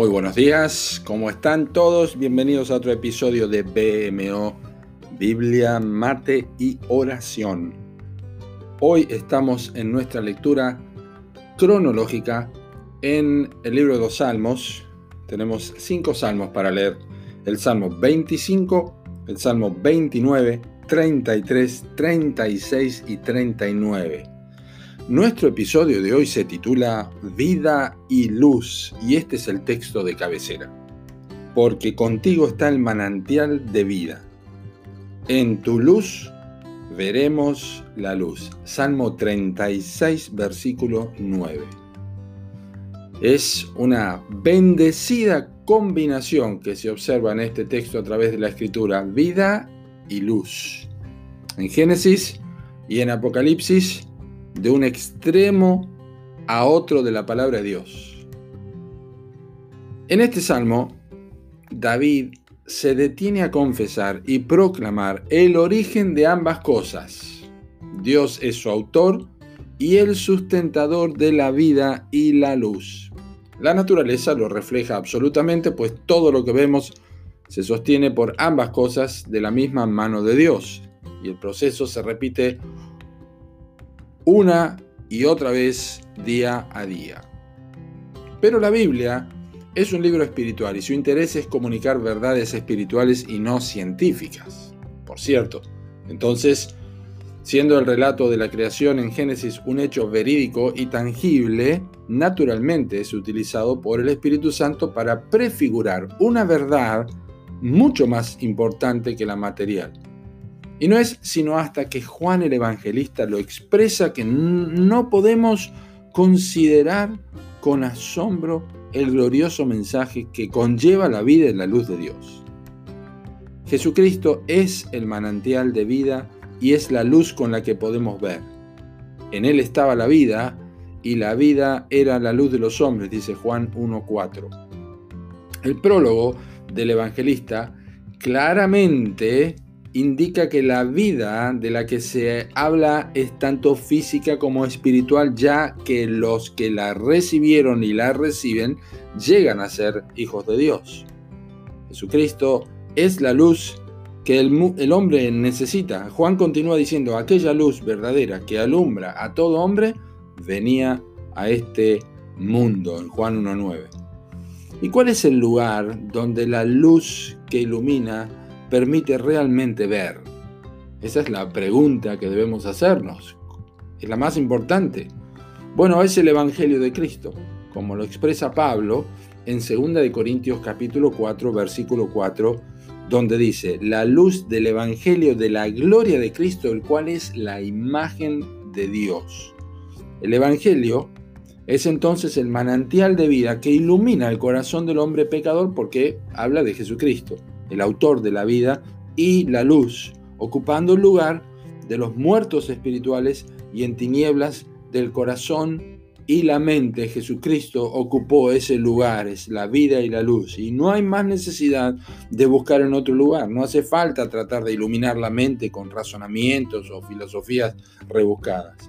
Muy buenos días, ¿cómo están todos? Bienvenidos a otro episodio de BMO, Biblia, Mate y Oración. Hoy estamos en nuestra lectura cronológica en el libro de los Salmos. Tenemos cinco salmos para leer. El Salmo 25, el Salmo 29, 33, 36 y 39. Nuestro episodio de hoy se titula Vida y Luz y este es el texto de cabecera. Porque contigo está el manantial de vida. En tu luz veremos la luz. Salmo 36, versículo 9. Es una bendecida combinación que se observa en este texto a través de la escritura, vida y luz. En Génesis y en Apocalipsis de un extremo a otro de la palabra de Dios. En este salmo, David se detiene a confesar y proclamar el origen de ambas cosas. Dios es su autor y el sustentador de la vida y la luz. La naturaleza lo refleja absolutamente, pues todo lo que vemos se sostiene por ambas cosas de la misma mano de Dios. Y el proceso se repite una y otra vez día a día. Pero la Biblia es un libro espiritual y su interés es comunicar verdades espirituales y no científicas. Por cierto, entonces, siendo el relato de la creación en Génesis un hecho verídico y tangible, naturalmente es utilizado por el Espíritu Santo para prefigurar una verdad mucho más importante que la material y no es sino hasta que Juan el Evangelista lo expresa que no podemos considerar con asombro el glorioso mensaje que conlleva la vida y la luz de Dios. Jesucristo es el manantial de vida y es la luz con la que podemos ver. En Él estaba la vida y la vida era la luz de los hombres, dice Juan 1.4. El prólogo del evangelista claramente indica que la vida de la que se habla es tanto física como espiritual, ya que los que la recibieron y la reciben llegan a ser hijos de Dios. Jesucristo es la luz que el, hombre necesita. Juan continúa diciendo, aquella luz verdadera que alumbra a todo hombre venía a este mundo, en Juan 1.9. ¿Y cuál es el lugar donde la luz que ilumina permite realmente ver? Esa es la pregunta que debemos hacernos. Es la más importante. Bueno, es el Evangelio de Cristo, como lo expresa Pablo en 2 de Corintios capítulo 4, versículo 4, donde dice, la luz del Evangelio de la gloria de Cristo, el cual es la imagen de Dios. El Evangelio es entonces el manantial de vida que ilumina el corazón del hombre pecador porque habla de Jesucristo el autor de la vida, y la luz, ocupando el lugar de los muertos espirituales y en tinieblas del corazón y la mente. Jesucristo ocupó ese lugar, es la vida y la luz. Y no hay más necesidad de buscar en otro lugar. No hace falta tratar de iluminar la mente con razonamientos o filosofías rebuscadas.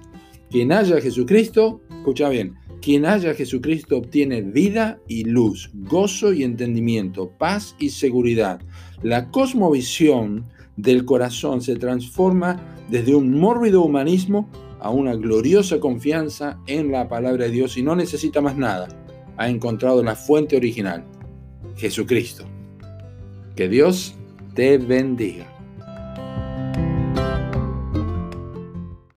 Quien haya Jesucristo, escucha bien, quien haya Jesucristo obtiene vida y luz, gozo y entendimiento, paz y seguridad. La cosmovisión del corazón se transforma desde un mórbido humanismo a una gloriosa confianza en la palabra de Dios y no necesita más nada. Ha encontrado la fuente original, Jesucristo. Que Dios te bendiga.